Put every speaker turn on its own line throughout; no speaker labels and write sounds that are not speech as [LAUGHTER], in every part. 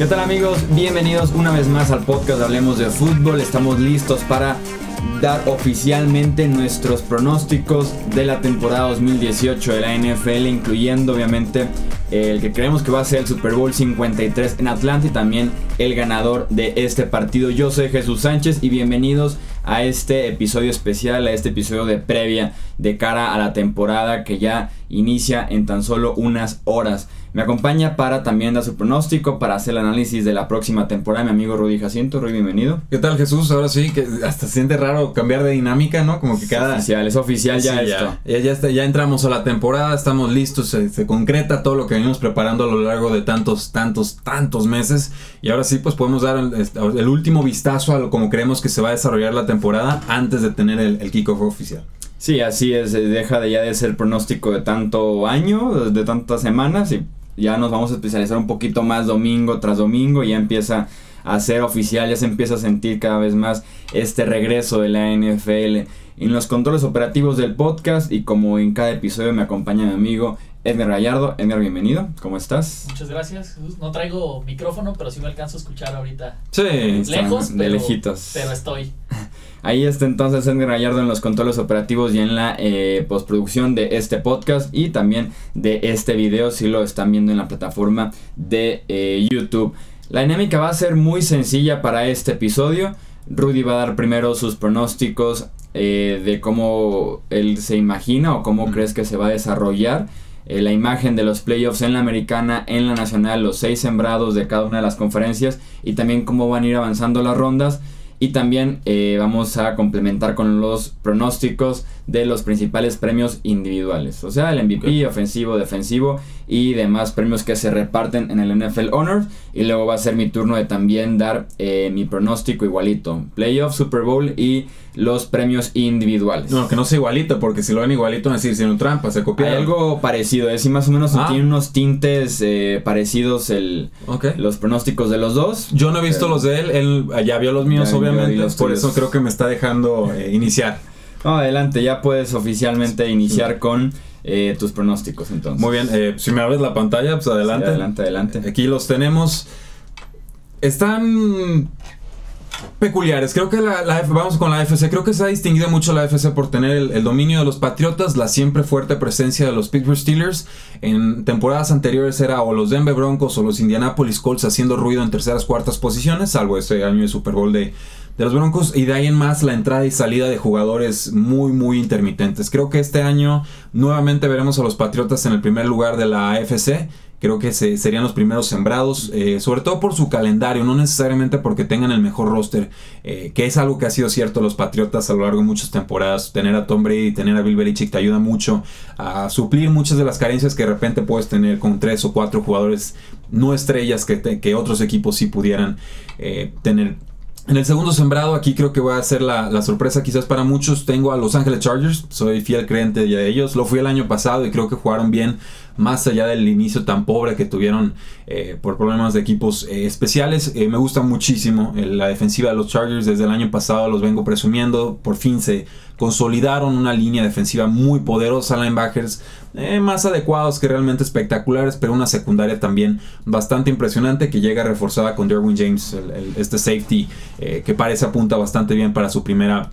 ¿Qué tal amigos? Bienvenidos una vez más al podcast Hablemos de Fútbol. Estamos listos para dar oficialmente nuestros pronósticos de la temporada 2018 de la NFL, incluyendo obviamente el que creemos que va a ser el Super Bowl 53 en Atlanta y también el ganador de este partido. Yo soy Jesús Sánchez y bienvenidos a este episodio especial, a este episodio de previa de cara a la temporada que ya inicia en tan solo unas horas. Me acompaña para también dar su pronóstico, para hacer el análisis de la próxima temporada, mi amigo Rudy Jacinto. Rudy, bienvenido.
¿Qué tal Jesús? Ahora sí, que hasta se siente raro cambiar de dinámica, ¿no? Como que cada...
Es oficial, es oficial ya esto.
Ya, ya, está, ya entramos a la temporada, estamos listos, se, concreta todo lo que venimos preparando a lo largo de tantos, tantos, tantos meses. Y ahora sí, pues podemos dar el, último vistazo a lo como creemos que se va a desarrollar la temporada antes de tener el, el kickoff oficial.
Sí, así es, deja de ya de ser pronóstico de tanto año, de tantas semanas y ya nos vamos a especializar un poquito más domingo tras domingo, ya empieza a ser oficial, ya se empieza a sentir cada vez más este regreso de la NFL en los controles operativos del podcast y como en cada episodio me acompaña mi amigo Edgar Gallardo. Edgar, bienvenido, ¿cómo estás?
Muchas gracias. No traigo micrófono, pero sí me alcanzo a escuchar ahorita.
Sí,
lejos,
de lejitos.
Pero estoy. [LAUGHS]
Ahí está entonces Edgar Gallardo en los controles operativos y en la eh, postproducción de este podcast y también de este video si lo están viendo en la plataforma de eh, YouTube. La dinámica va a ser muy sencilla para este episodio. Rudy va a dar primero sus pronósticos eh, de cómo él se imagina o cómo crees que se va a desarrollar la imagen de los playoffs en la americana, en la nacional, los seis sembrados de cada una de las conferencias y también cómo van a ir avanzando las rondas. Y también eh, vamos a complementar con los pronósticos de los principales premios individuales. O sea, el MVP, ofensivo, defensivo y demás premios que se reparten en el NFL Honors. Y luego va a ser mi turno de también dar eh, mi pronóstico igualito. Playoff, Super Bowl y los premios individuales.
No, que no sea igualito, porque si lo ven igualito van a decir, si un trampa, se copia.
Hay algo parecido, es ¿eh? más o menos ah. tiene unos tintes eh, parecidos el, los pronósticos de los dos.
Yo no he visto los de él, él ya vio los míos, obviamente, por eso creo que me está dejando iniciar.
No, adelante, ya puedes oficialmente iniciar con eh, tus pronósticos entonces.
Muy bien, eh, si me abres la pantalla, pues adelante.
adelante, adelante.
Aquí los tenemos. Están peculiares. Creo que la, vamos con la FC. Creo que se ha distinguido mucho la FC por tener el, dominio de los Patriotas, la siempre fuerte presencia de los Pittsburgh Steelers. En temporadas anteriores era o los Denver Broncos o los Indianapolis Colts haciendo ruido en terceras, cuartas posiciones, salvo ese año de Super Bowl de, de los Broncos y de ahí en más la entrada y salida de jugadores muy muy intermitentes. Creo que este año nuevamente veremos a los Patriotas en el primer lugar de la AFC. Creo que se, serían los primeros sembrados, eh, sobre todo por su calendario, no necesariamente porque tengan el mejor roster, eh, que es algo que ha sido cierto los Patriotas a lo largo de muchas temporadas. Tener a Tom Brady y tener a Bill Belichick te ayuda mucho a suplir muchas de las carencias que de repente puedes tener con tres o cuatro jugadores no estrellas que, que otros equipos sí pudieran eh, tener. En el segundo sembrado, aquí creo que va a ser la, sorpresa quizás para muchos. Tengo a Los Ángeles Chargers, soy fiel creyente de ellos. Lo fui el año pasado y creo que jugaron bien más allá del inicio tan pobre que tuvieron eh, por problemas de equipos eh, especiales. Eh, me gusta muchísimo la defensiva de los Chargers. Desde el año pasado los vengo presumiendo. Por fin se consolidaron una línea defensiva muy poderosa, linebackers más adecuados que realmente espectaculares, pero una secundaria también bastante impresionante que llega reforzada con Derwin James, este safety que parece apunta bastante bien para su primera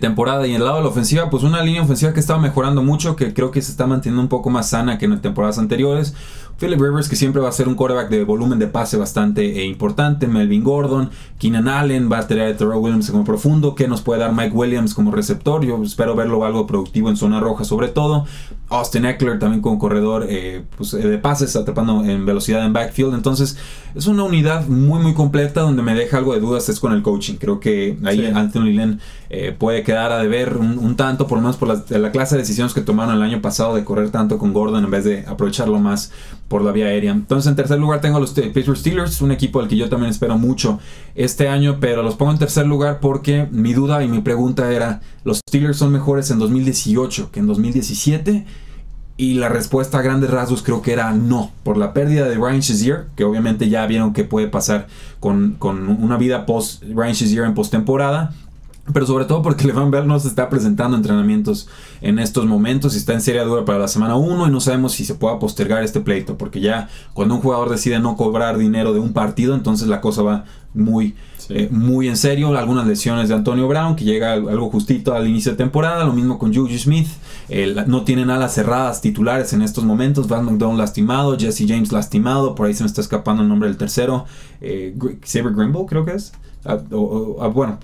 temporada. Y en el lado de la ofensiva, pues una línea ofensiva que estaba mejorando mucho, que creo que se está manteniendo un poco más sana que en temporadas anteriores. Philip Rivers, que siempre va a ser un quarterback de volumen de pase bastante eh, importante. Melvin Gordon, Keenan Allen, va a tener a Terrell Williams como profundo. que nos puede dar Mike Williams como receptor? Yo espero verlo algo productivo en zona roja, sobre todo. Austin Eckler también como corredor eh, pues, de pases, atrapando en velocidad en backfield. Entonces, es una unidad muy, muy completa donde me deja algo de dudas es con el coaching. Creo que ahí Anthony Lynn eh, puede quedar a deber un, tanto, por lo menos por la, clase de decisiones que tomaron el año pasado de correr tanto con Gordon en vez de aprovecharlo más por la vía aérea. Entonces, en tercer lugar tengo a los Pittsburgh Steelers, un equipo del que yo también espero mucho este año, pero los pongo en tercer lugar porque mi duda y mi pregunta era, ¿los Steelers son mejores en 2018 que en 2017? Y la respuesta a grandes rasgos creo que era no, por la pérdida de Ryan Shazier, que obviamente ya vieron que puede pasar con, con una vida post Ryan Shazier en postemporada pero sobre todo porque Levan Bell no se está presentando entrenamientos en estos momentos y está en serie dura para la semana 1 y no sabemos si se pueda postergar este pleito, porque ya cuando un jugador decide no cobrar dinero de un partido, entonces la cosa va muy, eh, muy en serio. Algunas lesiones de Antonio Brown, que llega algo justito al inicio de temporada, lo mismo con Juju Smith, no tienen alas cerradas titulares en estos momentos, Van McDonald lastimado, Jesse James lastimado, por ahí se me está escapando el nombre del tercero, eh, Saber Grimble creo que es. Ah, ah, bueno,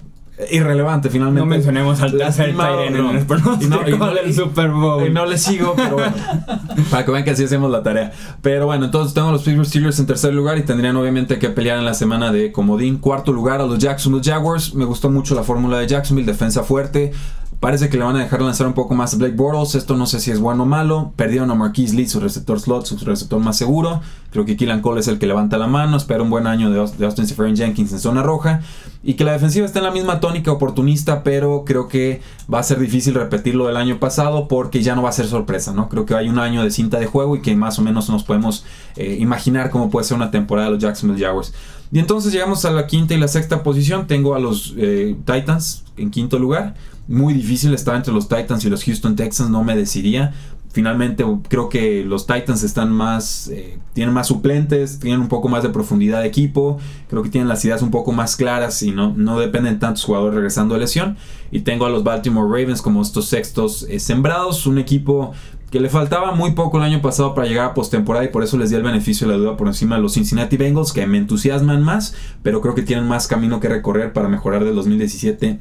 irrelevante finalmente.
No mencionemos al tercer en el
no, del Super Bowl. Y no le sigo, pero bueno. [LAUGHS] para que vean que así hacemos la tarea. Pero bueno, entonces tengo a los Pittsburgh Steelers en tercer lugar y tendrían obviamente que pelear en la semana de comodín. Cuarto lugar a los Jacksonville Jaguars. Me gustó mucho la fórmula de Jacksonville, defensa fuerte. Parece que le van a dejar lanzar un poco más a Blake Bortles. Esto no sé si es bueno o malo. Perdieron a Marquise Lee, su receptor slot, su receptor más seguro. Creo que Keelan Cole es el que levanta la mano. Espera un buen año de, Austin Seferian Jenkins en zona roja. Y que la defensiva está en la misma tónica oportunista, pero creo que va a ser difícil repetirlo del año pasado porque ya no va a ser sorpresa, ¿no? Creo que hay un año de cinta de juego y que más o menos nos podemos eh, imaginar cómo puede ser una temporada de los Jacksonville Jaguars. Y entonces llegamos a la quinta y la sexta posición. Tengo a los eh, Titans en quinto lugar muy difícil estar entre los Titans y los Houston Texans, no me decidiría. Finalmente creo que los Titans están más, eh, tienen más suplentes, tienen un poco más de profundidad de equipo, creo que tienen las ideas un poco más claras y no, no dependen tantos jugadores regresando de lesión. Y tengo a los Baltimore Ravens como estos sextos eh, sembrados, un equipo que le faltaba muy poco el año pasado para llegar a postemporada y por eso les di el beneficio de la duda por encima de los Cincinnati Bengals que me entusiasman más, pero creo que tienen más camino que recorrer para mejorar del 2017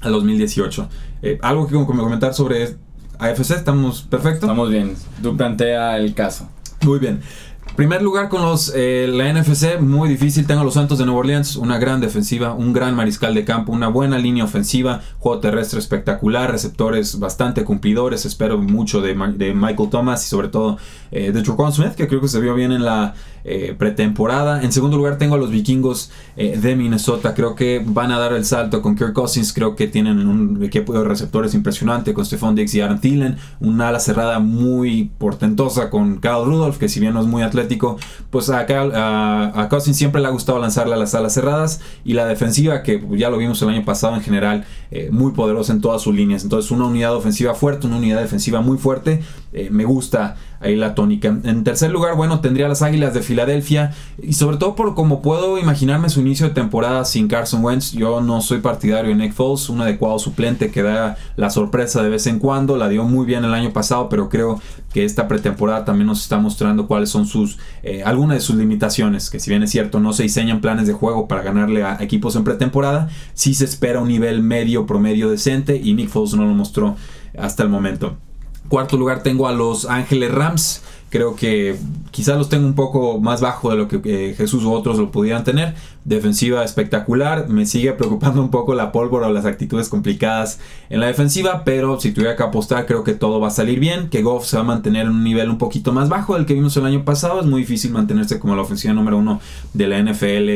al 2018. Eh, algo que comentar sobre AFC, ¿estamos perfecto?
Estamos bien, tú plantea el caso.
Muy bien. Primer lugar con los eh, la NFC, muy difícil. Tengo a los Santos de Nueva Orleans, una gran defensiva, un gran mariscal de campo, una buena línea ofensiva, juego terrestre espectacular, receptores bastante cumplidores. Espero mucho de, de Michael Thomas y sobre todo eh, de Trocon Smith, que creo que se vio bien en la eh, pretemporada. En segundo lugar tengo a los vikingos eh, de Minnesota. Creo que van a dar el salto con Kirk Cousins. Creo que tienen un equipo de receptores impresionante con Stephon Diggs y Aaron Thielen. Una ala cerrada muy portentosa con Kyle Rudolph, que si bien no es muy atlético, pues a, Cousins siempre le ha gustado lanzarle a las alas cerradas. Y la defensiva, que ya lo vimos el año pasado en general, eh, muy poderosa en todas sus líneas. Entonces una unidad ofensiva fuerte, una unidad defensiva muy fuerte. me gusta ahí la tónica. En tercer lugar, bueno, tendría las Águilas de Filadelfia y sobre todo por como puedo imaginarme su inicio de temporada sin Carson Wentz. Yo no soy partidario de Nick Foles, un adecuado suplente que da la sorpresa de vez en cuando. La dio muy bien el año pasado, pero creo que esta pretemporada también nos está mostrando cuáles son sus eh, algunas de sus limitaciones. Que si bien es cierto, no se diseñan planes de juego para ganarle a equipos en pretemporada, sí se espera un nivel medio promedio decente y Nick Foles no lo mostró hasta el momento. Cuarto lugar tengo a los Ángeles Rams. Creo que quizás los tengo un poco más bajo de lo que eh, Jesús u otros lo pudieran tener. Defensiva espectacular. Me sigue preocupando un poco la pólvora o las actitudes complicadas en la defensiva. Pero si tuviera que apostar, creo que todo va a salir bien. Que Goff se va a mantener en un nivel un poquito más bajo del que vimos el año pasado. Es muy difícil mantenerse como la ofensiva número uno de la NFL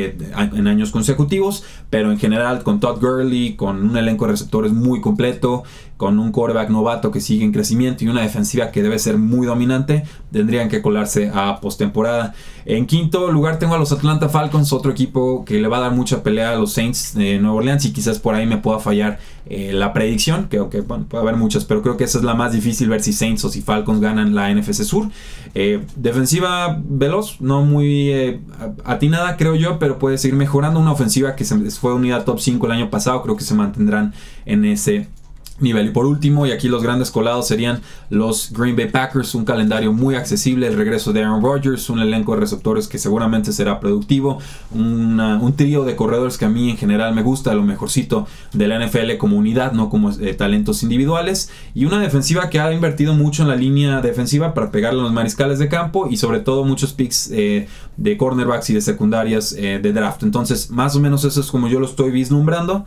en años consecutivos. Pero en general, con Todd Gurley, con un elenco de receptores muy completo con un quarterback novato que sigue en crecimiento y una defensiva que debe ser muy dominante, tendrían que colarse a postemporada. En quinto lugar tengo a los Atlanta Falcons, otro equipo que le va a dar mucha pelea a los Saints de Nueva Orleans y quizás por ahí me pueda fallar eh, la predicción, que aunque bueno, puede haber muchas, pero creo que esa es la más difícil ver si Saints o si Falcons ganan la NFC Sur. Eh, defensiva veloz, no muy eh, atinada creo yo, pero puede seguir mejorando. Una ofensiva que se, fue unidad top 5 el año pasado, creo que se mantendrán en ese nivel. Y por último, y aquí los grandes colados serían los Green Bay Packers, un calendario muy accesible, el regreso de Aaron Rodgers, un elenco de receptores que seguramente será productivo, un trío de corredores que a mí en general me gusta, lo mejorcito de la NFL como unidad, no como eh, talentos individuales, y una defensiva que ha invertido mucho en la línea defensiva para pegarle a los mariscales de campo y sobre todo muchos picks eh, de cornerbacks y de secundarias eh, de draft. Entonces, más o menos eso es como yo lo estoy vislumbrando.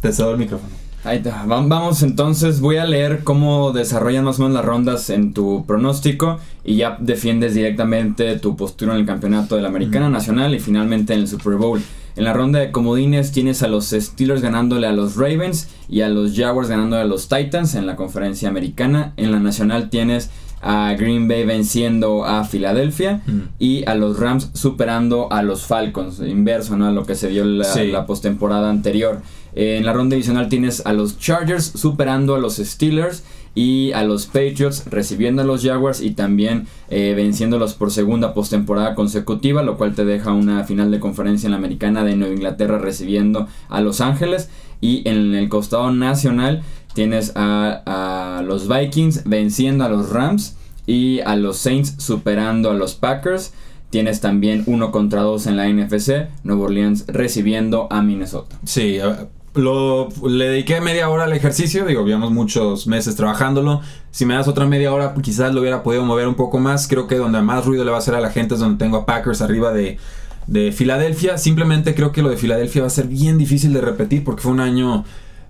Te el micrófono.
Ahí está. Vamos entonces, voy a leer cómo desarrollan más o menos las rondas en tu pronóstico y ya defiendes directamente tu postura en el campeonato de la Americana Nacional y finalmente en el Super Bowl. En la ronda de comodines tienes a los Steelers ganándole a los Ravens y a los Jaguars ganándole a los Titans en la conferencia americana. En la nacional tienes a Green Bay venciendo a Filadelfia
Mm.
y a los Rams superando a los Falcons, inverso ¿no? a lo que se vio la,
Sí.
la postemporada anterior. Eh, en la ronda divisional tienes a los Chargers superando a los Steelers y a los Patriots recibiendo a los Jaguars y también eh, venciéndolos por segunda postemporada consecutiva, lo cual te deja una final de conferencia en la americana de Nueva Inglaterra recibiendo a Los Ángeles y en el costado nacional tienes a, los Vikings venciendo a los Rams y a los Saints superando a los Packers. Tienes también uno contra dos en la NFC, Nueva Orleans recibiendo a Minnesota.
Sí, lo, le dediqué media hora al ejercicio, digo, llevamos muchos meses trabajándolo. Si me das otra media hora, quizás lo hubiera podido mover un poco más. Creo que donde más ruido le va a hacer a la gente es donde tengo a Packers arriba de, de Filadelfia. Simplemente creo que lo de Filadelfia va a ser bien difícil de repetir porque fue un año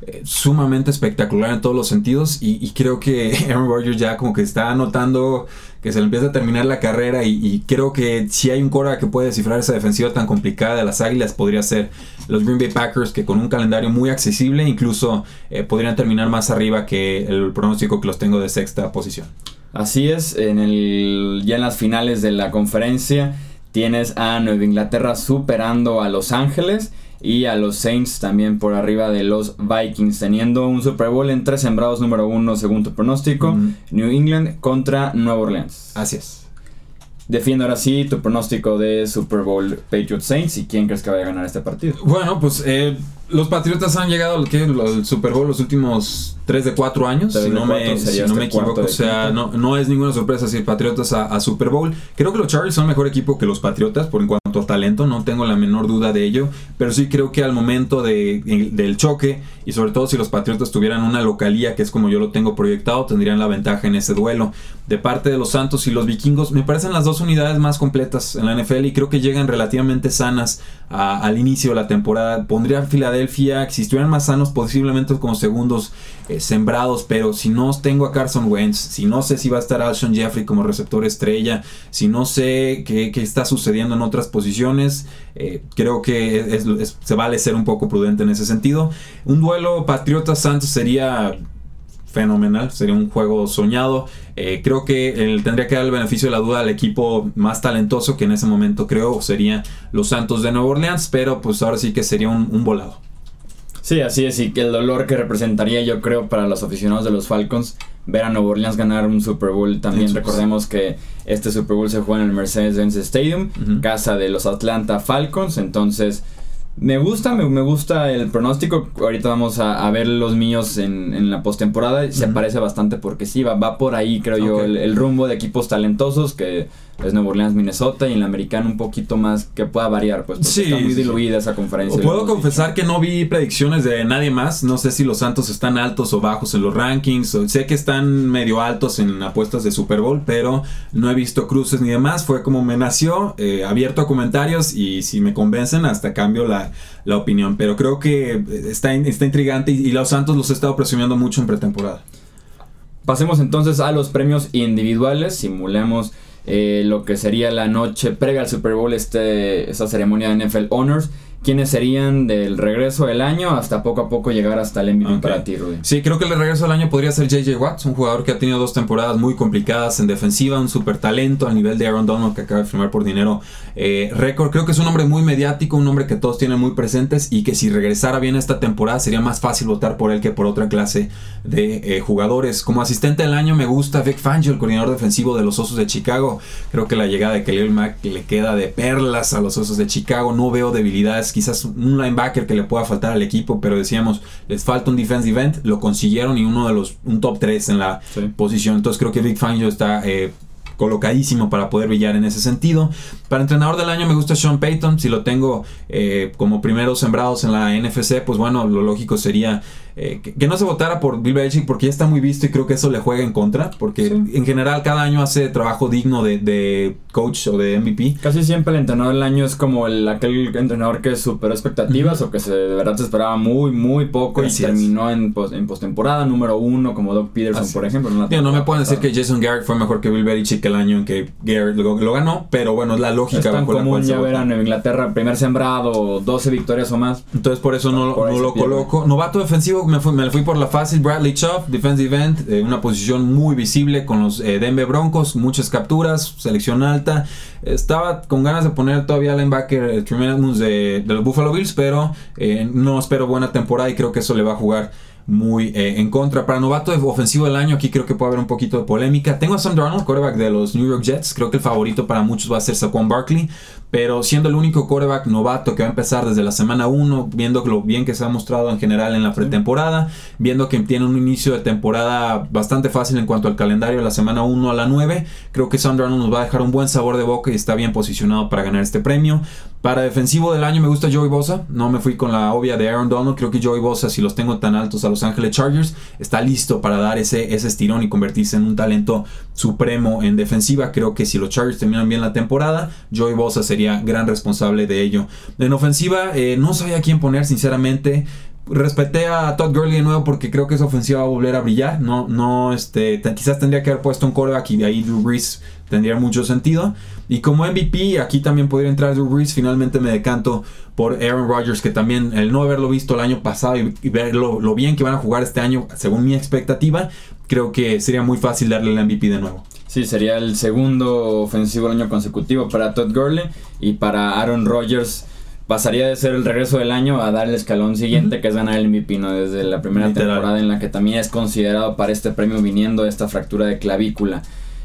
eh, sumamente espectacular en todos los sentidos y, creo que [LAUGHS] Aaron Rodgers ya como que está notando que se le empieza a terminar la carrera y, y creo que si hay un cora que puede descifrar esa defensiva tan complicada de las Águilas podría ser los Green Bay Packers que con un calendario muy accesible incluso eh, podrían terminar más arriba que el pronóstico que los tengo de sexta posición.
Así es, en el, ya en las finales de la conferencia tienes a Nueva Inglaterra superando a Los Ángeles y a los Saints también por arriba de los Vikings, teniendo un Super Bowl en tres sembrados número uno según tu pronóstico. New England contra Nueva Orleans.
Así es.
Defiendo ahora sí tu pronóstico de Super Bowl Patriots Saints y quién crees que vaya a ganar este partido.
Bueno, pues eh, los Patriotas han llegado al, ¿qué? al Super Bowl los últimos 3 de 4 años,
Tres
si
de
no
cuatro
me, si no me equivoco. O sea, no, no es ninguna sorpresa si Patriotas a, a Super Bowl. Creo que los Chargers son mejor equipo que los Patriotas por en cuanto talento, no tengo la menor duda de ello. Pero sí creo que al momento de, del choque, y sobre todo si los Patriotas tuvieran una localía, que es como yo lo tengo proyectado, tendrían la ventaja en ese duelo. De parte de los Santos y los Vikingos, me parecen las dos unidades más completas en la NFL y creo que llegan relativamente sanas al inicio de la temporada. Pondría a Filadelfia, si estuvieran más sanos, posiblemente como segundos eh, sembrados, pero si no tengo a Carson Wentz, si no sé si va a estar Alshon Jeffrey como receptor estrella, si no sé qué, qué está sucediendo en otras posiciones, eh, creo que se vale ser un poco prudente en ese sentido. Un duelo Patriotas-Santos sería fenomenal, sería un juego soñado. Eh, creo que tendría que dar el beneficio de la duda al equipo más talentoso que en ese momento creo sería los Santos de Nueva Orleans, pero pues ahora sí que sería un, un volado.
Sí, así es, y que el dolor que representaría yo creo para los aficionados de los Falcons ver a Nueva Orleans ganar un Super Bowl. También recordemos que este Super Bowl se juega en el Mercedes-Benz Stadium, casa de los Atlanta Falcons, entonces me gusta, me, me gusta el pronóstico. Ahorita vamos a, a ver los míos en, en la postemporada. Se parece bastante porque sí, va, va por ahí, creo yo, el, el rumbo de equipos talentosos que es Nueva Orleans, Minnesota y en la americana un poquito más que pueda variar, pues porque
Sí,
está muy
sí.
diluida esa conferencia.
O puedo
dicho.
confesar que no vi predicciones de nadie más. No sé si los Santos están altos o bajos en los rankings. Sé que están medio altos en apuestas de Super Bowl, pero no he visto cruces ni demás. Fue como me nació, eh, abierto a comentarios y si me convencen hasta cambio la, la opinión. Pero creo que eh, está, está intrigante y, y los Santos los he estado presumiendo mucho en pretemporada.
Pasemos entonces a los premios individuales. Simulemos eh, lo que sería la noche previa al Super Bowl, este, esta ceremonia de NFL Honors. ¿Quiénes serían del regreso del año hasta poco a poco llegar hasta el MVP para ti, Rudy?
Sí, creo que el regreso al año podría ser JJ Watts, un jugador que ha tenido dos temporadas muy complicadas en defensiva, un super talento al nivel de Aaron Donald que acaba de firmar por dinero eh, récord. Creo que es un hombre muy mediático, un hombre que todos tienen muy presentes y que si regresara bien esta temporada sería más fácil votar por él que por otra clase de eh, jugadores. Como asistente del año me gusta Vic Fangio, el coordinador defensivo de los Osos de Chicago. Creo que la llegada de Khalil Mack le queda de perlas a los Osos de Chicago. No veo debilidades, quizás un linebacker que le pueda faltar al equipo, pero decíamos, les falta un defensive end, lo consiguieron y uno de los, un top 3 en la
Sí.
posición. Entonces creo que Vic Fangio está eh, colocadísimo para poder brillar en ese sentido. Para entrenador del año me gusta Sean Payton. Si lo tengo eh, como primeros sembrados en la NFC, pues bueno, lo lógico sería eh, que, que no se votara por Bill Belichick porque ya está muy visto y creo que eso le juega en contra. Porque
Sí.
en general cada año hace trabajo digno de, de coach o de MVP.
Casi siempre el entrenador del año es como el, aquel entrenador que superó expectativas o que se, de verdad se esperaba muy, muy poco
Así
y
es.
terminó en, pos- en postemporada número uno, como Doug Peterson,
Así
por ejemplo. en
no me pueden decir que Jason Garrett fue mejor que Bill Belichick el año en que Garrett lo, lo ganó, pero bueno, la lógica
Es tan común ya ver
vota.
a Nueva Inglaterra primer sembrado, 12 victorias o más.
Entonces por eso no,
Por
lo coloco. Novato defensivo me fui, me fui por la fácil Bradley Chubb, defensive end, eh, una posición muy visible con los eh, Denver Broncos, muchas capturas, selección alta. Estaba con ganas de poner todavía linebacker eh, Tremendous de, de los Buffalo Bills, pero eh, no espero buena temporada y creo que eso le va a jugar muy eh, en contra. Para novato ofensivo del año, aquí creo que puede haber un poquito de polémica. Tengo a Sam Darnold, quarterback de los New York Jets. Creo que el favorito para muchos va a ser Saquon Barkley. Pero siendo el único quarterback novato que va a empezar desde la semana 1, viendo lo bien que se ha mostrado en general en la pretemporada, viendo que tiene un inicio de temporada bastante fácil en cuanto al calendario de la semana 1 a la 9, creo que Darnold nos va a dejar un buen sabor de boca y está bien posicionado para ganar este premio. Para defensivo del año me gusta Joey Bosa, no me fui con la obvia de Aaron Donald, creo que Joey Bosa si los tengo tan altos a Los Ángeles Chargers está listo para dar ese, ese estirón y convertirse en un talento supremo en defensiva, creo que si los Chargers terminan bien la temporada, Joey Bosa sería gran responsable de ello. En ofensiva, eh, no sabía quién poner, sinceramente. Respeté a Todd Gurley de nuevo porque creo que esa ofensiva va a volver a brillar. No, no, este, quizás tendría que haber puesto un coreback y de ahí Drew Brees tendría mucho sentido. Y como MVP, aquí también podría entrar Drew Brees. Finalmente me decanto por Aaron Rodgers, que también el no haberlo visto el año pasado y, y ver lo, lo, bien que van a jugar este año, según mi expectativa, creo que sería muy fácil darle el MVP de nuevo.
Sí, sería el segundo ofensivo año consecutivo para Todd Gurley y para Aaron Rodgers pasaría de ser el regreso del año a dar el escalón siguiente, uh -huh. que es ganar el MVP, ¿no? Desde la primera Literal. temporada en la que también es considerado para este premio viniendo esta fractura de clavícula.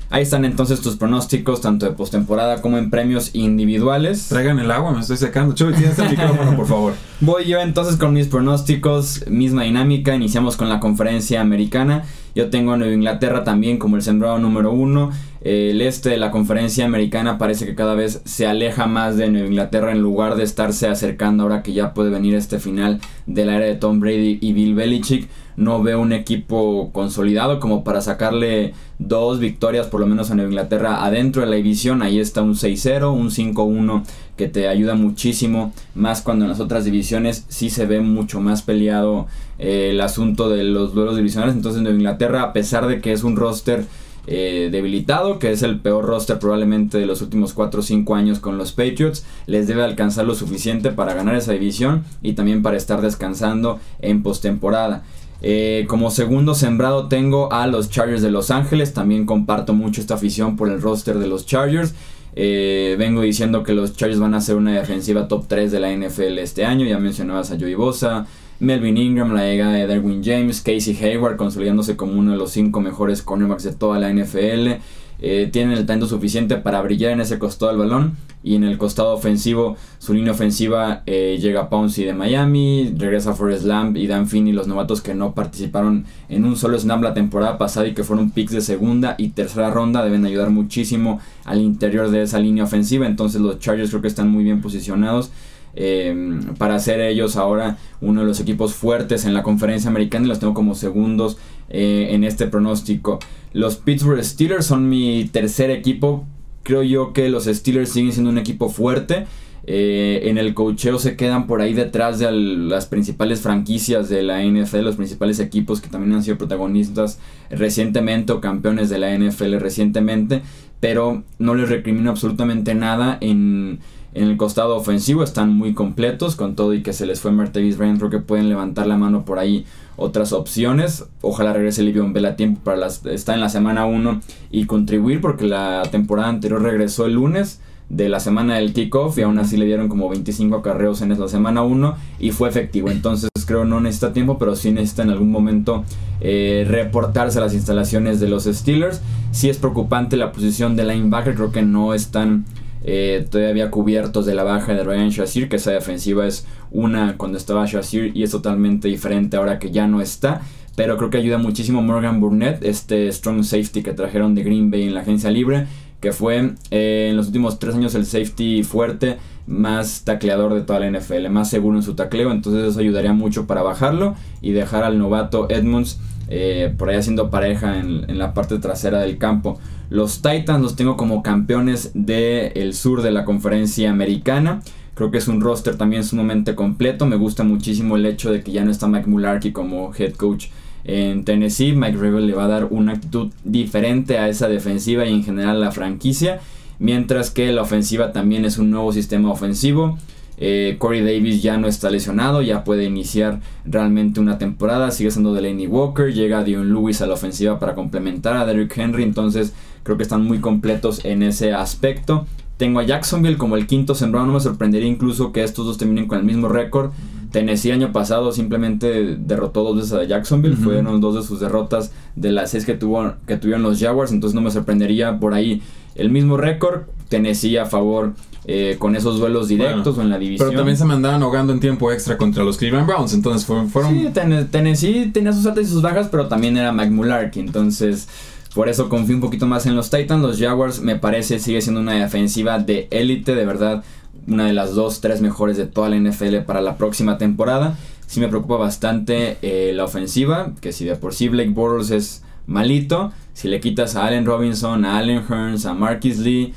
Ahí están entonces tus pronósticos, tanto de postemporada como en premios individuales.
Traigan el agua, me estoy secando. Chuy, tienes el [LAUGHS] micrófono, por favor.
Voy yo entonces con mis pronósticos, misma dinámica. Iniciamos con la conferencia americana. Yo tengo a Nueva Inglaterra también como el sembrado número uno. El este de la conferencia americana parece que cada vez se aleja más de Nueva Inglaterra en lugar de estarse acercando ahora que ya puede venir este final de la era de Tom Brady y Bill Belichick. No veo un equipo consolidado como para sacarle dos victorias por lo menos Nueva Inglaterra adentro de la división. Ahí está un 6-0, un 5-1 que te ayuda muchísimo. Más cuando en las otras divisiones sí se ve mucho más peleado eh, el asunto de los duelos divisionales. Entonces Nueva Inglaterra, a pesar de que es un roster eh, debilitado, que es el peor roster probablemente de los últimos 4 o 5 años con los Patriots, les debe alcanzar lo suficiente para ganar esa división y también para estar descansando en postemporada. Eh, como segundo sembrado tengo a los Chargers de Los Ángeles, también comparto mucho esta afición por el roster de los Chargers. Eh, vengo diciendo que los Chargers van a ser una defensiva top 3 de la NFL este año, ya mencionabas a Joey Bosa, Melvin Ingram, la llegada de Derwin James, Casey Hayward consolidándose como uno de los 5 mejores cornerbacks de toda la NFL. Eh, tienen el talento suficiente para brillar en ese costado del balón y en el costado ofensivo su línea ofensiva eh, llega Pouncey de Miami, regresa Forrest Lamb y Dan Finney, los novatos que no participaron en un solo snap la temporada pasada y que fueron picks de segunda y tercera ronda deben ayudar muchísimo al interior de esa línea ofensiva entonces los Chargers creo que están muy bien posicionados eh, para ser ellos ahora uno de los equipos fuertes en la conferencia americana y los tengo como segundos eh, en este pronóstico. Los Pittsburgh Steelers son mi tercer equipo. Creo yo que los Steelers siguen siendo un equipo fuerte. Eh, en el cocheo se quedan por ahí detrás de las principales franquicias de la NFL, los principales equipos que también han sido protagonistas recientemente o campeones de la NFL recientemente, pero no les recrimino absolutamente nada en en el costado ofensivo están muy completos con todo y que se les fue Martavis Bryant. Creo que pueden levantar la mano por ahí otras opciones. Ojalá regrese Livion Bell a tiempo para las, estar en la semana 1 y contribuir porque la temporada anterior regresó el lunes de la semana del kickoff y aún así le dieron como 25 acarreos en esa semana 1 y fue efectivo. Entonces creo no necesita tiempo, pero sí necesita en algún momento eh, reportarse a las instalaciones de los Steelers. Sí es preocupante la posición de linebacker, creo que no están eh, todavía cubiertos de la baja de Ryan Shazir, que esa defensiva es una cuando estaba Shazir y es totalmente diferente ahora que ya no está. Pero creo que ayuda muchísimo Morgan Burnett, este strong safety que trajeron de Green Bay en la agencia libre, que fue eh, en los últimos tres años el safety fuerte más tacleador de toda la NFL, más seguro en su tacleo, entonces eso ayudaría mucho para bajarlo y dejar al novato Edmonds eh, por ahí haciendo pareja en, en, la parte trasera del campo. Los Titans los tengo como campeones del sur de la conferencia americana. Creo que es un roster también sumamente completo. Me gusta muchísimo el hecho de que ya no está Mike Mularkey como head coach en Tennessee. Mike Rebel le va a dar una actitud diferente a esa defensiva y en general a la franquicia. Mientras que la ofensiva también es un nuevo sistema ofensivo. Eh, Corey Davis ya no está lesionado, ya puede iniciar realmente una temporada. Sigue siendo Delaney Walker, llega Dion Lewis a la ofensiva para complementar a Derrick Henry. Entonces creo que están muy completos en ese aspecto. Tengo a Jacksonville como el quinto sembrado. No me sorprendería incluso que estos dos terminen con el mismo récord. Tennessee año pasado simplemente derrotó dos veces a Jacksonville. Fueron dos de sus derrotas de las seis que, tuvo, que tuvieron los Jaguars. Entonces no me sorprendería por ahí el mismo récord. Tennessee a favor eh, con esos duelos directos o en la división.
Pero también se me andaban ahogando en tiempo extra contra los Cleveland Browns. Entonces fueron. fueron...
Sí, Tennessee tenía sus altas y sus bajas, pero también era Mike. Entonces. Por eso confío un poquito más en los Titans. Los Jaguars me parece sigue siendo una defensiva de élite, de verdad una de las dos, tres mejores de toda la NFL para la próxima temporada. Sí me preocupa bastante eh, la ofensiva, que si de por sí Blake Bortles es malito, si le quitas a Allen Robinson, a Allen Hearns, a Marquis Lee,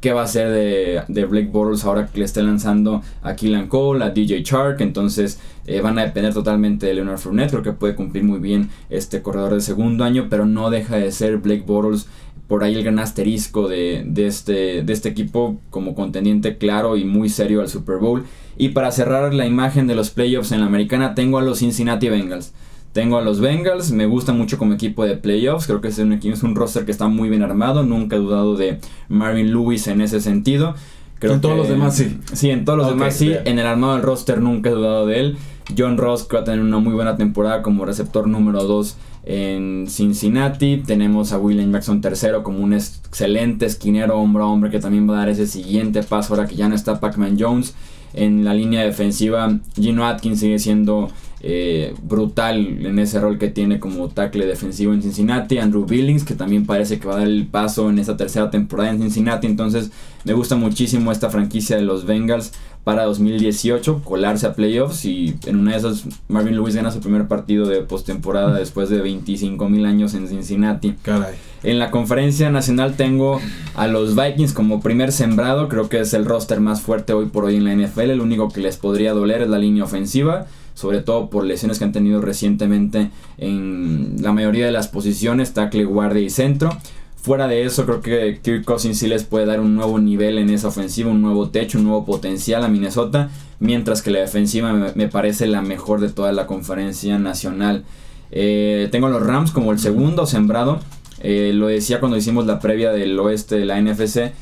¿qué va a ser de, de Blake Bortles ahora que le esté lanzando a Keelan Cole, a DJ Chark? Entonces eh, van a depender totalmente de Leonard Fournette, creo que puede cumplir muy bien este corredor de segundo año, pero no deja de ser Blake Bortles por ahí el gran asterisco de, este, de este equipo como contendiente claro y muy serio al Super Bowl. Y para cerrar la imagen de los playoffs en la americana, tengo a los Cincinnati Bengals. Tengo a los Bengals, me gusta mucho como equipo de playoffs, creo que es un, es un roster que está muy bien armado, nunca he dudado de Marvin Lewis en ese sentido.
Creo en todos los demás sí.
Sí, en todos los demás sí, en el armado del roster nunca he dudado de él. John Ross que va a tener una muy buena temporada como receptor número 2 en Cincinnati. Tenemos a William Jackson tercero como un excelente esquinero hombro a hombre que también va a dar ese siguiente paso ahora que ya no está Pac-Man Jones. En la línea defensiva, Gino Atkins sigue siendo eh, brutal en ese rol que tiene como tackle defensivo en Cincinnati. Andrew Billings, que también parece que va a dar el paso en esta tercera temporada en Cincinnati. Entonces, me gusta muchísimo esta franquicia de los Bengals para 2018, colarse a playoffs y en una de esas Marvin Lewis gana su primer partido de postemporada después de 25 mil años en Cincinnati.
Caray.
En la conferencia nacional tengo a los Vikings como primer sembrado, creo que es el roster más fuerte hoy por hoy en la NFL, el único que les podría doler es la línea ofensiva sobre todo por lesiones que han tenido recientemente en la mayoría de las posiciones, tackle, guardia y centro. Fuera de eso, creo que Kirk Cousins sí les puede dar un nuevo nivel en esa ofensiva, un nuevo techo, un nuevo potencial a Minnesota, mientras que la defensiva me, parece la mejor de toda la conferencia nacional. Eh, tengo los Rams como el segundo sembrado. Eh, lo decía cuando hicimos la previa del oeste de la NFC.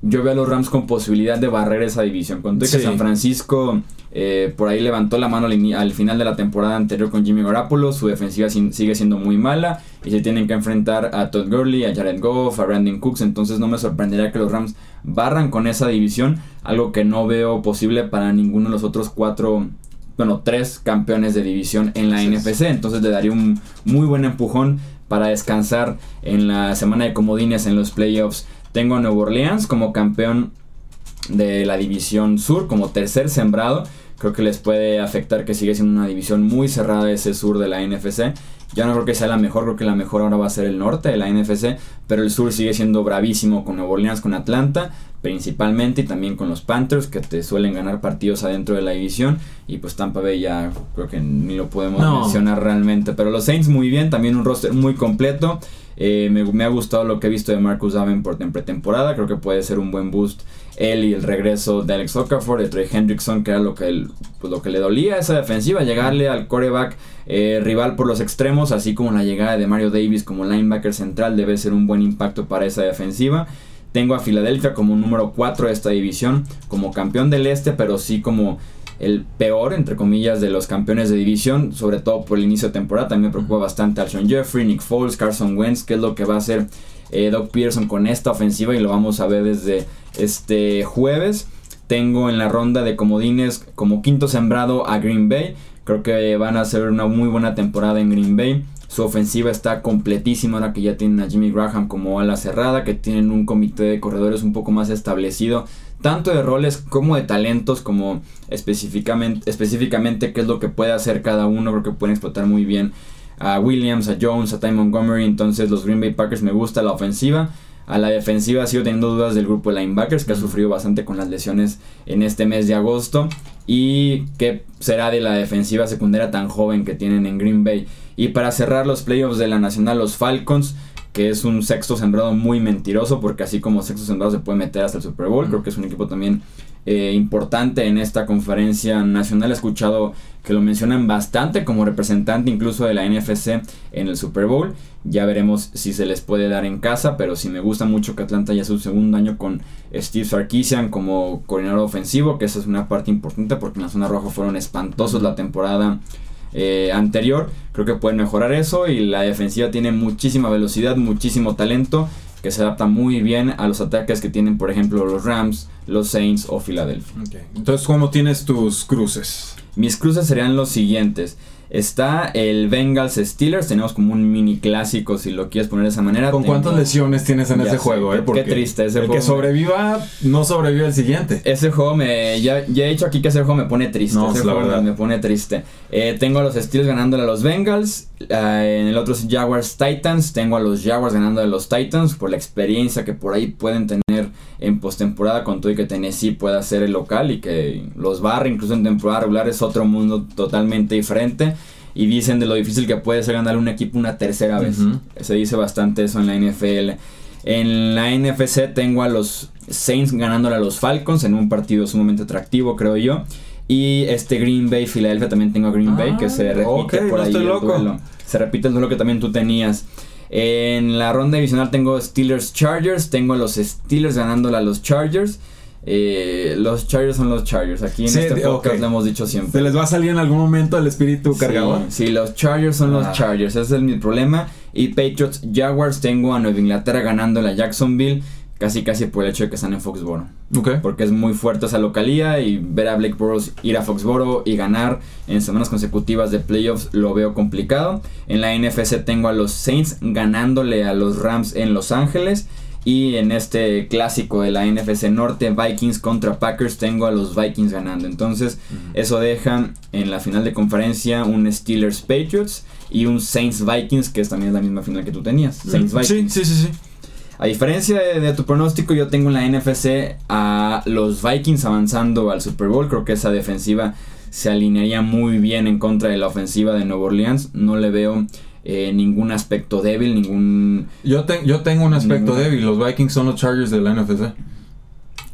Yo veo a los Rams con posibilidad de barrer esa división. Conté que San Francisco eh, por ahí levantó la mano al, final de la temporada anterior con Jimmy Garoppolo. Su defensiva sigue siendo muy mala y se tienen que enfrentar a Todd Gurley, a Jared Goff, a Brandon Cooks. Entonces no me sorprendería que los Rams barran con esa división, algo que no veo posible para ninguno de los otros cuatro, bueno, tres campeones de división en la NFC. Entonces le daría un muy buen empujón para descansar en la semana de comodines en los playoffs. Tengo a Nuevo Orleans como campeón de la división sur como tercer sembrado. Creo que les puede afectar que sigue siendo una división muy cerrada ese sur de la NFC. Ya no creo que sea la mejor, creo que la mejor ahora va a ser el norte de la NFC, pero el sur sigue siendo bravísimo con Nueva Orleans, con Atlanta, principalmente, y también con los Panthers, que te suelen ganar partidos adentro de la división, y pues Tampa Bay ya creo que ni lo podemos mencionar realmente, pero los Saints muy bien, también un roster muy completo. Eh, me, ha gustado lo que he visto de Marcus Davenport en pretemporada. Creo que puede ser un buen boost él y el regreso de Alex Okafor, de Trey Hendrickson, que era lo que, pues, lo que le dolía a esa defensiva, llegarle al coreback eh, rival por los extremos, así como la llegada de Mario Davis como linebacker central debe ser un buen impacto para esa defensiva. Tengo a Filadelfia como número 4 de esta división, como campeón del este, pero sí como el peor, entre comillas, de los campeones de división, sobre todo por el inicio de temporada. También me preocupa bastante Alshon Jeffrey, Nick Foles, Carson Wentz, qué es lo que va a hacer eh, Doug Pearson con esta ofensiva y lo vamos a ver desde este jueves. Tengo en la ronda de comodines como quinto sembrado a Green Bay. Creo que van a hacer una muy buena temporada en Green Bay. Su ofensiva está completísima ahora que ya tienen a Jimmy Graham como ala cerrada, que tienen un comité de corredores un poco más establecido tanto de roles como de talentos, como específicamente, específicamente qué es lo que puede hacer cada uno. Creo que pueden explotar muy bien a Williams, a Jones, a Ty Montgomery. Entonces los Green Bay Packers me gusta la ofensiva. A la defensiva sigo teniendo dudas del grupo de linebackers que ha sufrido bastante con las lesiones en este mes de agosto. Y qué será de la defensiva secundaria tan joven que tienen en Green Bay. Y para cerrar los playoffs de la Nacional, los Falcons que es un sexto sembrado muy mentiroso, porque así como sexto sembrado se puede meter hasta el Super Bowl, creo que es un equipo también eh, importante en esta conferencia nacional. He escuchado que lo mencionan bastante como representante incluso de la NFC en el Super Bowl. Ya veremos si se les puede dar en casa, pero sí me gusta mucho que Atlanta ya es su segundo año con Steve Sarkisian como coordinador ofensivo, que esa es una parte importante porque en la zona roja fueron espantosos la temporada eh, anterior. Creo que pueden mejorar eso y la defensiva tiene muchísima velocidad, muchísimo talento que se adapta muy bien a los ataques que tienen, por ejemplo, los Rams, los Saints o Philadelphia.
Entonces, ¿cómo tienes tus cruces?
Mis cruces serían los siguientes. Está el Bengals Steelers, tenemos como un mini clásico si lo quieres poner de esa manera.
¿Con cuántas lesiones tienes en ese juego?
Eh? Qué, triste ese
el
juego.
que sobreviva no sobrevive el siguiente.
Ese juego me ya, ya, he dicho aquí que ese juego me pone triste.
No,
ese
la
juego me pone triste. Eh, tengo a los Steelers ganándole a los Bengals. eh, en el otro es Jaguars Titans. Tengo a los Jaguars ganando a los Titans por la experiencia que por ahí pueden tener en postemporada con todo y que Tennessee pueda ser el local y que los barre incluso en temporada regular es otro mundo totalmente diferente y dicen de lo difícil que puede ser ganar un equipo una tercera vez. Se dice bastante eso en la NFL. En la NFC tengo a los Saints ganándole a los Falcons en un partido sumamente atractivo, creo yo. Y este Green Bay, Filadelfia también tengo a Green Bay, que se
Ah,
repite
ok,
por
no
ahí
estoy
el
loco.
duelo. Se repite el duelo que también tú tenías. En la ronda divisional tengo Steelers Chargers, tengo a los Steelers ganándole a los Chargers. Eh, los Chargers son los Chargers. Aquí en
Sí,
este podcast
ok.
lo hemos dicho siempre.
¿Se les va a salir en algún momento el espíritu cargador?
Sí, sí, los Chargers son
Ah.
los Chargers, ese es mi problema. Y Patriots Jaguars tengo a Nueva Inglaterra ganando la Jacksonville, casi casi por el hecho de que están en Foxboro.
Ok.
Porque es muy fuerte esa localía y ver a Blake Bortles ir a Foxboro y ganar en semanas consecutivas de playoffs lo veo complicado. En la NFC tengo a los Saints ganándole a los Rams en Los Ángeles. Y en este clásico de la NFC Norte, Vikings contra Packers, tengo a los Vikings ganando. Entonces, eso deja en la final de conferencia un Steelers Patriots y un Saints Vikings, que es también la misma final que tú tenías. Saints
Sí,
Vikings.
sí, sí, sí.
A diferencia de, de tu pronóstico, yo tengo en la NFC a los Vikings avanzando al Super Bowl. Creo que esa defensiva se alinearía muy bien en contra de la ofensiva de Nueva Orleans. No le veo eh, ningún aspecto débil, ningún...
Yo, te- yo tengo un aspecto débil. Los Vikings son los Chargers de la NFC.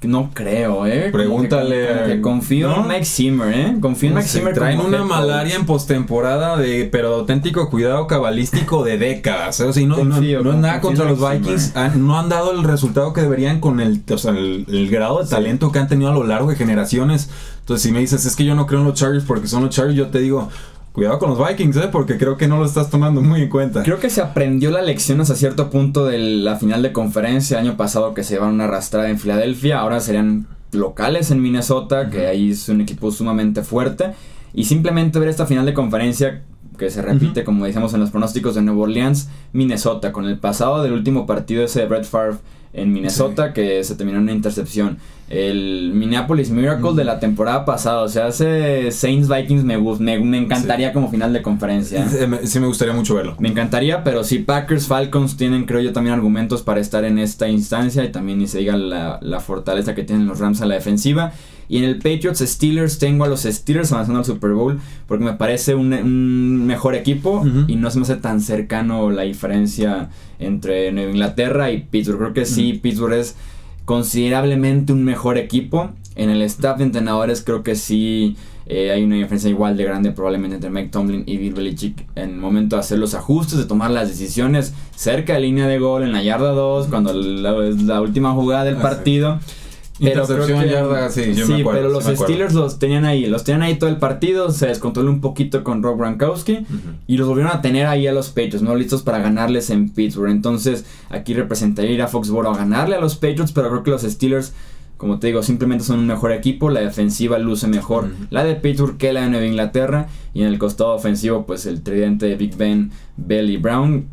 No creo, ¿eh?
Pregúntale
que- confío
¿no?
en Mike Zimmer, ¿eh? Confío en
No
Mike Zimmer.
traen una
head coach.
malaria en postemporada de pero de auténtico cuidado cabalístico de décadas. ¿eh? O sea, no, no-
Confío,
no es nada contra los
Mike
Vikings. Han- no han dado el resultado que deberían con el, o sea, el, el grado de
Sí.
talento que han tenido a lo largo de generaciones. Entonces, si me dices, es que yo no creo en los Chargers porque son los Chargers, yo te digo, cuidado con los Vikings, ¿eh? porque creo que no lo estás tomando muy en cuenta.
Creo que se aprendió la lección hasta cierto punto de la final de conferencia año pasado que se llevaron una arrastrada en Filadelfia. Ahora serían locales en Minnesota, que ahí es un equipo sumamente fuerte. Y simplemente ver esta final de conferencia que se repite, como decíamos en los pronósticos de Nueva Orleans, Minnesota, con el pasado del último partido ese de Brett Favre en Minnesota, que se terminó en una intercepción. El Minneapolis Miracle de la temporada pasada, o sea, ese Saints Vikings me, me, me encantaría como final de conferencia.
Sí, me- sí me gustaría mucho verlo.
Me encantaría, pero sí, Packers, Falcons tienen, creo yo, también argumentos para estar en esta instancia y también ni se diga la, la fortaleza que tienen los Rams a la defensiva. Y en el Patriots Steelers tengo a los Steelers avanzando al Super Bowl porque me parece un, un mejor equipo y no se me hace tan cercano la diferencia entre Nueva Inglaterra y Pittsburgh. Creo que sí. Pittsburgh es considerablemente un mejor equipo. En el staff de entrenadores creo que sí eh, hay una diferencia igual de grande probablemente entre Mike Tomlin y Bill Belichick en el momento de hacer los ajustes, de tomar las decisiones cerca de línea de gol en la yarda 2, cuando la, es la última jugada del
sí.
Pero creo
Intercepción,
que-
yarda, sí, yo me acuerdo,
pero
sí
los. Steelers los tenían ahí, los tenían ahí todo el partido, se descontroló un poquito con Rob Gronkowski y los volvieron a tener ahí a los Patriots, ¿no? Listos para ganarles en Pittsburgh. Entonces, aquí representaría ir a Foxboro a ganarle a los Patriots, pero creo que los Steelers, como te digo, simplemente son un mejor equipo. La defensiva luce mejor la de Pittsburgh que la de Nueva Inglaterra. Y en el costado ofensivo, pues el tridente de Big Ben, Bell y Brown.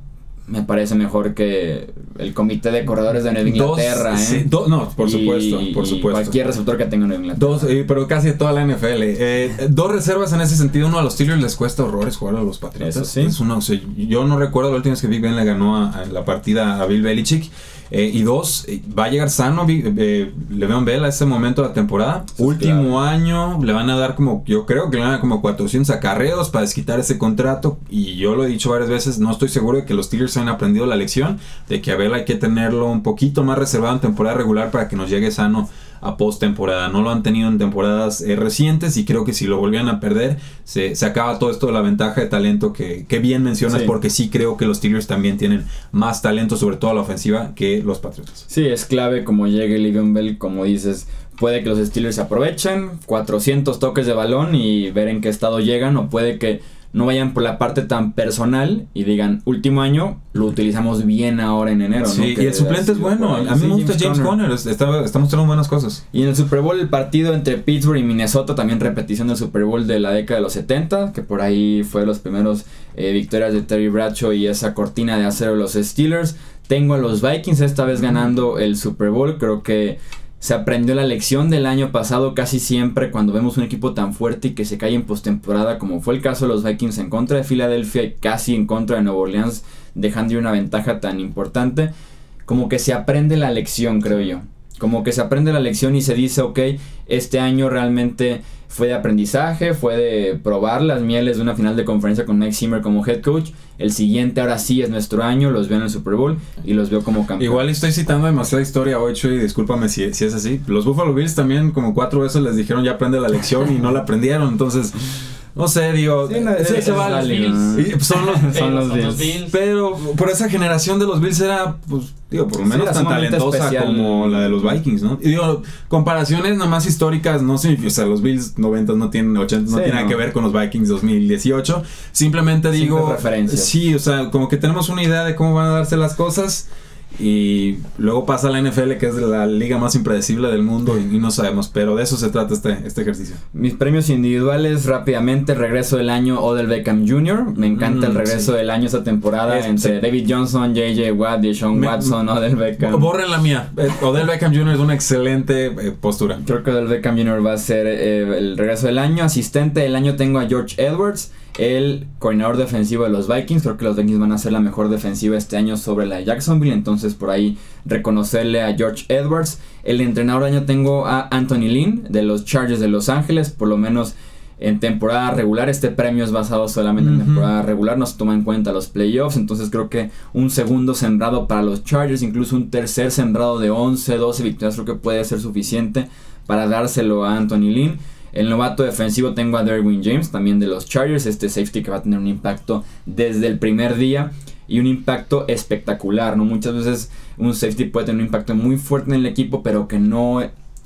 Me parece mejor que el comité de corredores de Nueva
Dos,
Inglaterra,
sí,
¿eh?
do- no, por
Y-
supuesto, por supuesto.
Cualquier receptor que tenga Nueva Inglaterra.
Dos, eh, pero casi toda la NFL. Eh, dos reservas en ese sentido. Uno a los Steelers les cuesta horrores jugar a los Patriotas.
Eso sí.
Es uno, o sea, yo no recuerdo la última vez que Big Ben le ganó a, a la partida a Bill Belichick. Eh, y dos, eh, va a llegar sano eh, Le'Veon Bell a ese momento de la temporada. Último año, le van a dar como, yo creo que le van a dar como 400 acarreos para desquitar ese contrato. Y yo lo he dicho varias veces, no estoy seguro de que los Steelers hayan aprendido la lección de que a Bell hay que tenerlo un poquito más reservado en temporada regular para que nos llegue sano a postemporada. No lo han tenido en temporadas eh, recientes y creo que si lo volvían a perder, se, acaba todo esto de la ventaja de talento que, bien mencionas, porque sí creo que los Steelers también tienen más talento, sobre todo a la ofensiva, que los Patriots.
Sí, es clave como llegue Livion Bell, como dices. Puede que los Steelers se aprovechen, 400 toques de balón y ver en qué estado llegan, o puede que no vayan por la parte tan personal y digan, último año, lo utilizamos bien ahora en enero.
Sí, y el suplente es bueno. A mí me gusta James Conner, está, mostrando buenas cosas.
Y en el Super Bowl, el partido entre Pittsburgh y Minnesota, también repetición del Super Bowl de la década de los 70, que por ahí fue los primeros eh, victorias de Terry Bradshaw y esa cortina de acero de los Steelers. Tengo a los Vikings esta vez ganando el Super Bowl, creo que se aprendió la lección del año pasado casi siempre cuando vemos un equipo tan fuerte y que se cae en postemporada como fue el caso de los Vikings en contra de Filadelfia y casi en contra de Nueva Orleans dejando una ventaja tan importante. Como que se aprende la lección creo yo. Como que se aprende la lección y se dice ok este año realmente fue de aprendizaje, fue de probar las mieles de una final de conferencia con Mike Zimmer como head coach. El siguiente ahora sí es nuestro año, los veo en el Super Bowl y los veo como campeón.
Igual estoy citando demasiada historia hoy, y discúlpame si, si es así. Los Buffalo Bills también como cuatro veces les dijeron ya aprende la lección y no la aprendieron, entonces... No sé, digo. Sí, se
va [LAUGHS] los
Bills. Son los, son los, Bills. Pero por esa generación de los Bills era, pues, digo, por lo menos tan talentosa como la de los Vikings, ¿no? Y digo, comparaciones nada más históricas no significa, o sea, los Bills 90 no tienen 80, no tienen nada que ver con los Vikings 2018. Simplemente digo. Sí, o sea, como que tenemos una idea de cómo van a darse las cosas. Y luego pasa la NFL, que es la liga más impredecible del mundo, y, no sabemos, pero de eso se trata este, este ejercicio.
Mis premios individuales, rápidamente, regreso del año Odell Beckham Jr. Me encanta el mm, regreso del año esta temporada entre David Johnson, JJ Watt, Sean Watson, Odell Beckham.
Borren la mía. Eh, Odell Beckham Jr. es una excelente eh, postura.
Creo que Odell Beckham Jr. va a ser eh, el regreso del año. Asistente del año tengo a George Edwards el coordinador defensivo de los Vikings. Creo que los Vikings van a ser la mejor defensiva este año sobre la Jacksonville. Entonces, por ahí reconocerle a George Edwards. El entrenador del año tengo a Anthony Lynn de los Chargers de Los Ángeles. Por lo menos en temporada regular. Este premio es basado solamente en temporada regular. No se toma en cuenta los playoffs. Entonces, creo que un segundo sembrado para los Chargers, incluso un tercer sembrado de 11, 12 victorias, creo que puede ser suficiente para dárselo a Anthony Lynn. El novato defensivo tengo a Derwin James, también de los Chargers, este safety que va a tener un impacto desde el primer día y un impacto espectacular, ¿no? Muchas veces un safety puede tener un impacto muy fuerte en el equipo, pero que no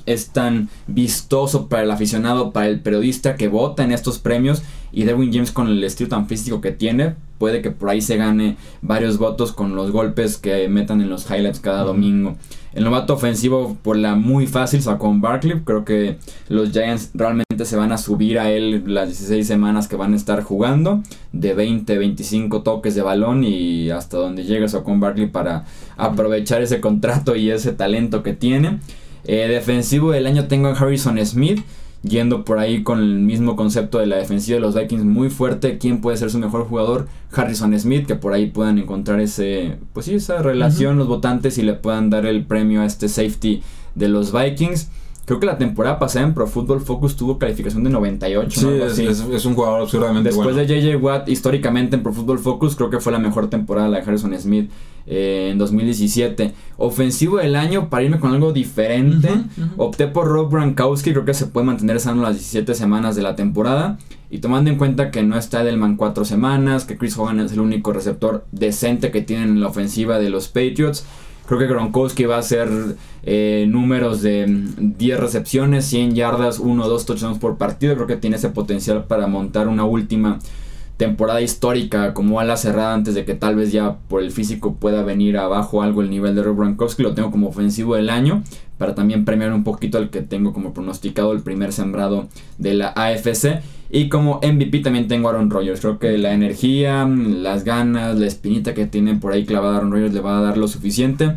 es tan vistoso para el aficionado, para el periodista que vota en estos premios. Y Derwin James con el estilo tan físico que tiene, puede que por ahí se gane varios votos con los golpes que metan en los highlights cada domingo. El novato ofensivo por la muy fácil sacó un Barkley. Creo que los Giants realmente se van a subir a él las 16 semanas que van a estar jugando. De 20, 25 toques de balón y hasta donde llegue Saquon Barkley para aprovechar ese contrato y ese talento que tiene. Eh, defensivo del año tengo a Harrison Smith yendo por ahí con el mismo concepto de la defensiva de los Vikings muy fuerte, quién puede ser su mejor jugador, Harrison Smith, que por ahí puedan encontrar ese, pues sí, esa relación los votantes y le puedan dar el premio a este safety de los Vikings. Creo que la temporada pasada en Pro Football Focus tuvo calificación de 98.
Sí, es, un jugador absurdamente
Después bueno. de JJ Watt, históricamente en Pro Football Focus, creo que fue la mejor temporada la de Harrison Smith eh, en 2017. Ofensivo del año, para irme con algo diferente, opté por Rob Gronkowski. Creo que se puede mantener sano las 17 semanas de la temporada. Y tomando en cuenta que no está Edelman 4 semanas, que Chris Hogan es el único receptor decente que tienen en la ofensiva de los Patriots. Creo que Gronkowski va a ser eh, números de 10 recepciones, 100 yardas, 1 o 2 touchdowns por partido. Creo que tiene ese potencial para montar una última temporada histórica como ala cerrada antes de que tal vez ya por el físico pueda venir abajo algo el nivel de Rob Gronkowski. Lo tengo como ofensivo del año para también premiar un poquito al que tengo como pronosticado el primer sembrado de la AFC. Y como MVP también tengo a Aaron Rodgers. Creo que la energía, las ganas, la espinita que tiene por ahí clavada Aaron Rodgers le va a dar lo suficiente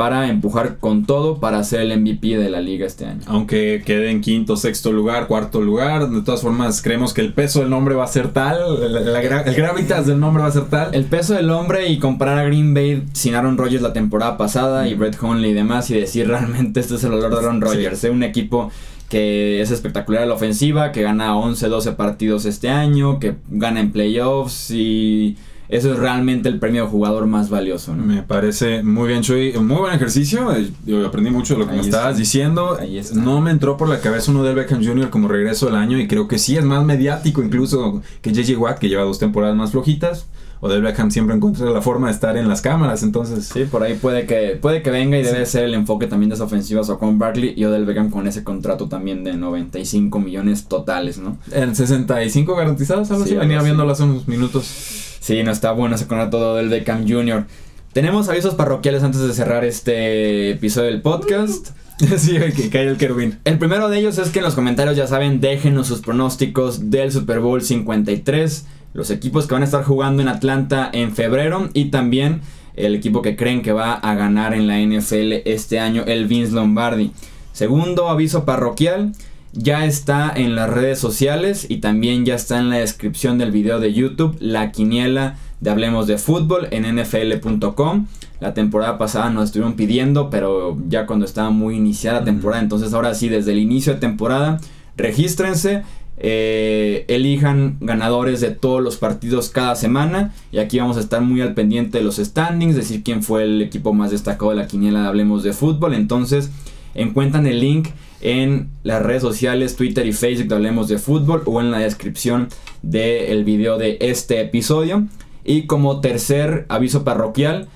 para empujar con todo para ser el MVP de la liga este año.
Aunque quede en quinto, sexto lugar, cuarto lugar, de todas formas creemos que el peso del nombre va a ser tal, gra- el gravitas del nombre va a ser tal.
El peso del hombre y comparar a Green Bay sin Aaron Rodgers la temporada pasada y Brett Hundley y demás y decir realmente este es el olor de Aaron Rodgers, ¿eh? un equipo que es espectacular a la ofensiva, que gana 11, 12 partidos este año, que gana en playoffs y eso es realmente el premio de jugador más valioso. ¿no?
Me parece muy bien, Chuy. Muy buen ejercicio. eh, Yo aprendí mucho de lo que
Ahí
me
está.
estabas diciendo. No me entró por la cabeza uno del Beckham Jr. como regreso del año y creo que sí es más mediático incluso que JJ Watt, que lleva dos temporadas más flojitas. O del Beckham siempre encuentra la forma de estar en las cámaras, entonces...
Sí, por ahí puede que, puede que venga y debe ser el enfoque también de esa ofensiva con Barkley y Odell Beckham con ese contrato también de 95 millones totales, ¿no?
En 65 garantizados, algo
Sí,
así. Venía viéndolo hace unos minutos.
Sí, no está bueno ese contrato de Odell Beckham Jr. Tenemos avisos parroquiales antes de cerrar este episodio del podcast. [LAUGHS]
sí, que cae el querubín.
El primero de ellos es que en los comentarios ya saben, déjenos sus pronósticos del Super Bowl 53, los equipos que van a estar jugando en Atlanta en febrero y también el equipo que creen que va a ganar en la NFL este año, el Vince Lombardi. Segundo aviso parroquial, ya está en las redes sociales y también ya está en la descripción del video de YouTube la quiniela de Hablemos de Fútbol en nfl.com. La temporada pasada nos estuvieron pidiendo, pero ya cuando estaba muy iniciada la temporada, entonces ahora sí, desde el inicio de temporada, regístrense, eh, elijan ganadores de todos los partidos cada semana y aquí vamos a estar muy al pendiente de los standings, decir quién fue el equipo más destacado de la quiniela de Hablemos de Fútbol, entonces encuentran el link en las redes sociales, Twitter y Facebook de Hablemos de Fútbol o en la descripción del video de este episodio. Y como tercer aviso parroquial,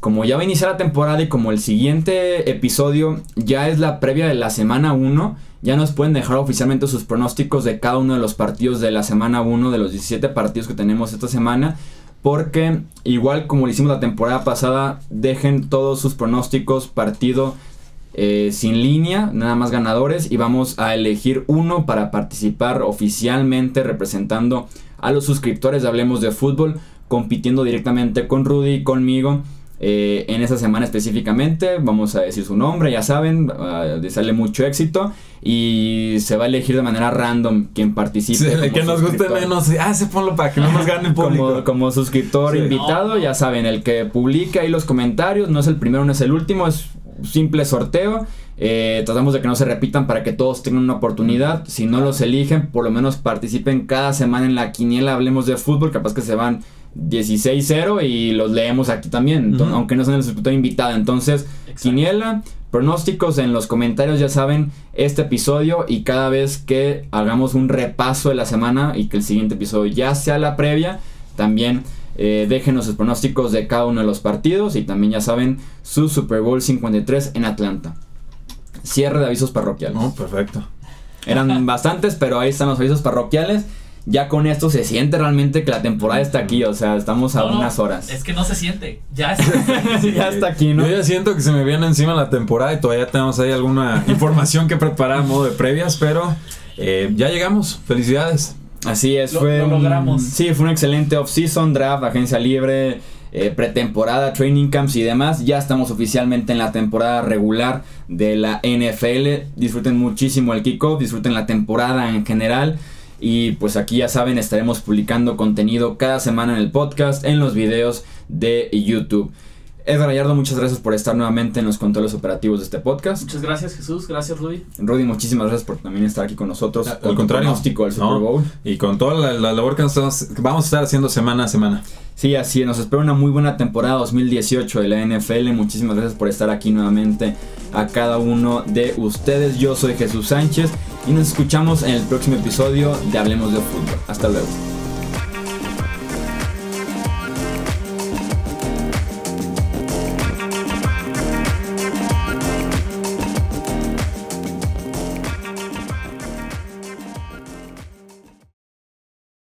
como ya va a iniciar la temporada y como el siguiente episodio ya es la previa de la semana 1, ya nos pueden dejar oficialmente sus pronósticos de cada uno de los partidos de la semana 1, de los 17 partidos que tenemos esta semana. Porque igual como lo hicimos la temporada pasada, dejen todos sus pronósticos partido eh, sin línea, nada más ganadores y vamos a elegir uno para participar oficialmente representando a los suscriptores de Hablemos de Fútbol, compitiendo directamente con Rudy y conmigo. eh, en esa semana específicamente, vamos a decir su nombre, ya saben, uh, desearle mucho éxito y se va a elegir de manera random quien participe.
Sí, que nos guste menos. Ah, se ponlo para que no nos gane el público.
Como, como suscriptor
Sí.
invitado, ya saben, el que publica ahí los comentarios, no es el primero, no es el último, es simple sorteo. Eh, tratamos de que no se repitan para que todos tengan una oportunidad. Si no los eligen, por lo menos participen cada semana en la quiniela. Hablemos de fútbol, capaz que se van 16-0 y los leemos aquí también, aunque no sean el suscriptor invitado. Entonces,
Exacto.
quiniela, pronósticos en los comentarios, ya saben, este episodio y cada vez que hagamos un repaso de la semana y que el siguiente episodio ya sea la previa, también eh, déjenos sus pronósticos de cada uno de los partidos y también ya saben su Super Bowl 53 en Atlanta. Cierre de avisos parroquiales.
No, perfecto.
Eran [LAUGHS] bastantes, pero ahí están los avisos parroquiales. Ya con esto se siente realmente que la temporada está aquí, o sea, estamos a
No,
unas horas.
Es que no se siente. Ya [LAUGHS] está.
ya está aquí, ¿no?
Yo ya siento que se me viene encima la temporada y todavía tenemos ahí alguna [LAUGHS] información que preparar a modo de previas, pero eh, ya llegamos. Felicidades.
Así es,
Lo-
fue.
lo
un- sí, fue un excelente off-season, draft, agencia libre, eh, pretemporada, training camps y demás. Ya estamos oficialmente en la temporada regular de la NFL. Disfruten muchísimo el kickoff, disfruten la temporada en general. Y pues aquí ya saben, estaremos publicando contenido cada semana en el podcast, en los videos de YouTube. Edgar Gallardo, muchas gracias por estar nuevamente en los controles operativos de este podcast.
Muchas gracias, Jesús. Gracias, Rudy.
Rudy, muchísimas gracias por también estar aquí con nosotros.
Al contrario.
pronóstico del Super
No.
Bowl.
Y con toda la, la labor que nos estamos- que vamos a estar haciendo semana a semana.
Sí, así es. Nos espera una muy buena temporada 2018 de la NFL. Muchísimas gracias por estar aquí nuevamente a cada uno de ustedes. Yo soy Jesús Sánchez y nos escuchamos en el próximo episodio de Hablemos de Fútbol. Hasta luego.